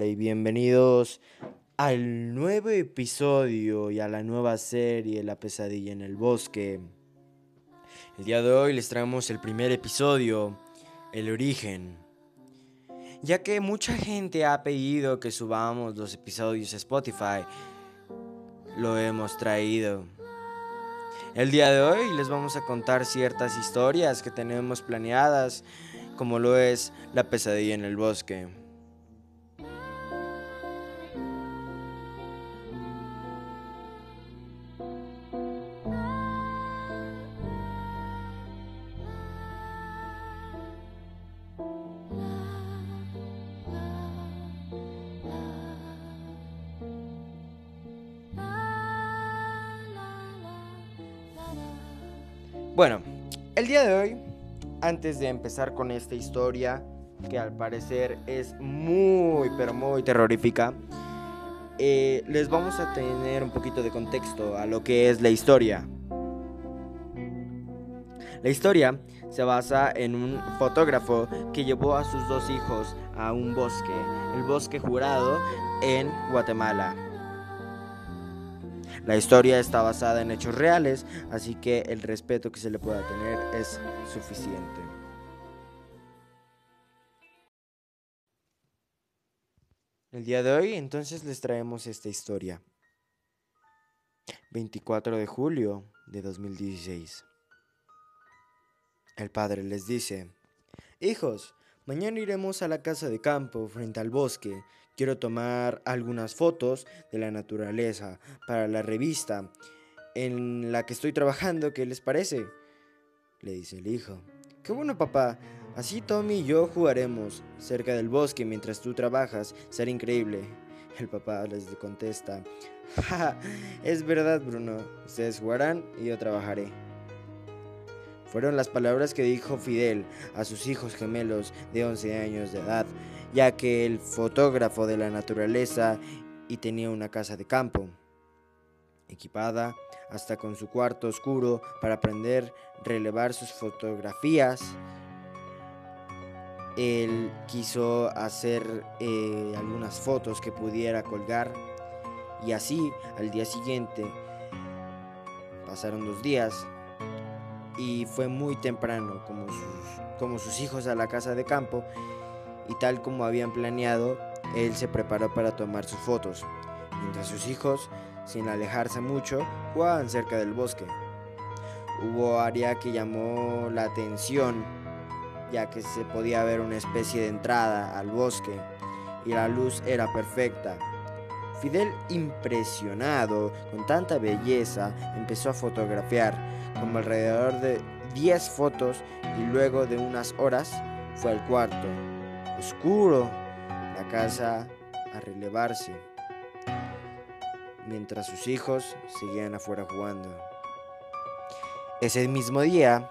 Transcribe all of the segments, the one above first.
Y bienvenidos al nuevo episodio y a la nueva serie La pesadilla en el bosque. El día de hoy les traemos el primer episodio, El origen. Ya que mucha gente ha pedido que subamos los episodios a Spotify, lo hemos traído. El día de hoy les vamos a contar ciertas historias que tenemos planeadas, como lo es La pesadilla en el bosque. Bueno, el día de hoy, antes de empezar con esta historia, que al parecer es muy, pero muy terrorífica, eh, les vamos a tener un poquito de contexto a lo que es la historia. La historia se basa en un fotógrafo que llevó a sus dos hijos a un bosque, el bosque jurado en Guatemala. La historia está basada en hechos reales, así que el respeto que se le pueda tener es suficiente. El día de hoy entonces les traemos esta historia. 24 de julio de 2016. El padre les dice, Hijos, mañana iremos a la casa de campo frente al bosque Quiero tomar algunas fotos de la naturaleza para la revista en la que estoy trabajando. ¿Qué les parece? Le dice el hijo. Qué bueno, papá. Así Tommy y yo jugaremos cerca del bosque mientras tú trabajas. Será increíble. El papá les contesta. Es verdad, Bruno. Ustedes jugarán y yo trabajaré. Fueron las palabras que dijo Fidel a sus hijos gemelos de 11 años de edad ya que el fotógrafo de la naturaleza y tenía una casa de campo, equipada hasta con su cuarto oscuro para aprender a relevar sus fotografías. Él quiso hacer eh, algunas fotos que pudiera colgar y así al día siguiente pasaron dos días y fue muy temprano como como sus hijos a la casa de campo y tal como habían planeado, él se preparó para tomar sus fotos, mientras sus hijos, sin alejarse mucho, jugaban cerca del bosque. Hubo área que llamó la atención, ya que se podía ver una especie de entrada al bosque y la luz era perfecta. Fidel, impresionado con tanta belleza, empezó a fotografiar, como alrededor de 10 fotos, y luego de unas horas fue al cuarto, oscuro, la casa a relevarse, mientras sus hijos seguían afuera jugando. Ese mismo día,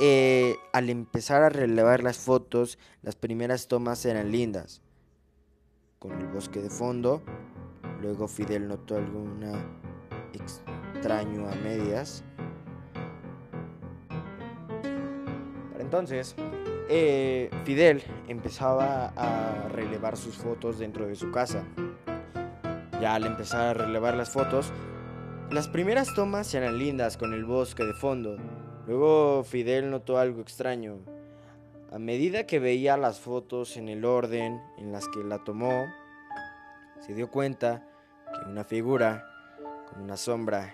eh, al empezar a relevar las fotos, las primeras tomas eran lindas, con el bosque de fondo. Luego Fidel notó alguna extraño a medias. Entonces, eh, Fidel empezaba a relevar sus fotos dentro de su casa. Ya al empezar a relevar las fotos, las primeras tomas eran lindas con el bosque de fondo. Luego Fidel notó algo extraño. A medida que veía las fotos en el orden en las que la tomó, se dio cuenta que una figura, con una sombra,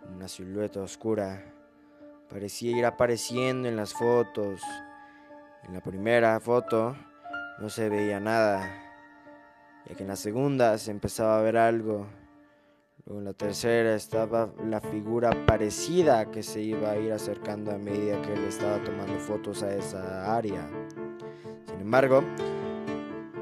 con una silueta oscura, parecía ir apareciendo en las fotos. En la primera foto no se veía nada, ya que en la segunda se empezaba a ver algo. Luego en la tercera estaba la figura parecida que se iba a ir acercando a medida que él estaba tomando fotos a esa área. Sin embargo,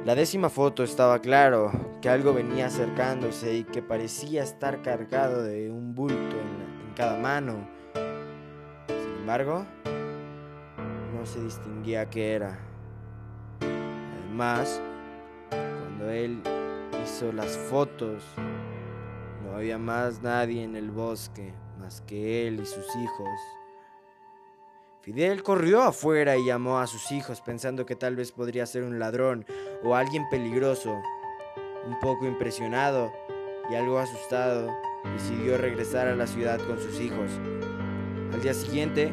la décima foto estaba claro que algo venía acercándose y que parecía estar cargado de un bulto en, en cada mano. Embargo, se distinguía qué era. Además, cuando él hizo las fotos, no había más nadie en el bosque más que él y sus hijos. Fidel corrió afuera y llamó a sus hijos pensando que tal vez podría ser un ladrón o alguien peligroso, un poco impresionado y algo asustado, decidió regresar a la ciudad con sus hijos. Al día siguiente,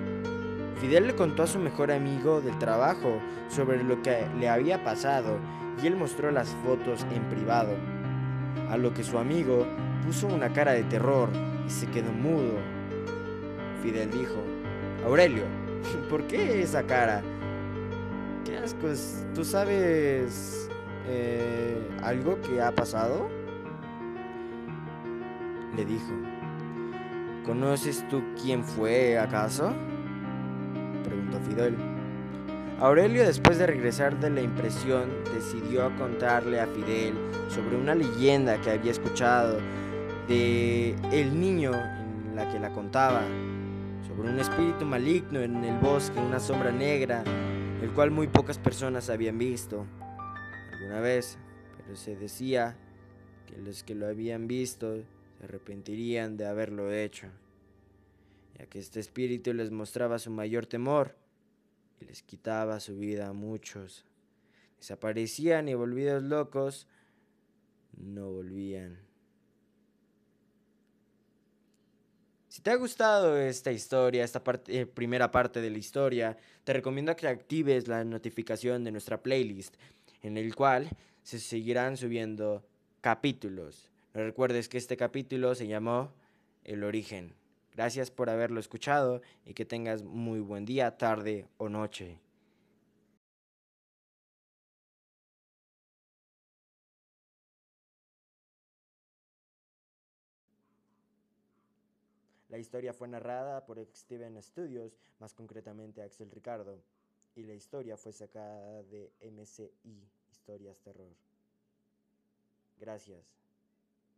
Fidel le contó a su mejor amigo del trabajo sobre lo que le había pasado y él mostró las fotos en privado. A lo que su amigo puso una cara de terror y se quedó mudo. Fidel dijo, Aurelio, ¿por qué esa cara? ¿Qué asco? ¿Tú sabes eh, algo que ha pasado? Le dijo, ¿conoces tú quién fue acaso? Fidel. Aurelio, después de regresar de la impresión, decidió contarle a Fidel sobre una leyenda que había escuchado de el niño en la que la contaba, sobre un espíritu maligno en el bosque, una sombra negra, el cual muy pocas personas habían visto alguna vez, pero se decía que los que lo habían visto se arrepentirían de haberlo hecho, ya que este espíritu les mostraba su mayor temor y les quitaba su vida a muchos. Desaparecían y volvidos locos, no volvían. Si te ha gustado esta historia, esta parte, eh, primera parte de la historia, te recomiendo que actives la notificación de nuestra playlist, en el cual se seguirán subiendo capítulos. No recuerdes que este capítulo se llamó El origen. Gracias por haberlo escuchado y que tengas muy buen día, tarde o noche. La historia fue narrada por Steven Studios, más concretamente Axel Ricardo, y la historia fue sacada de MCI, Historias Terror. Gracias.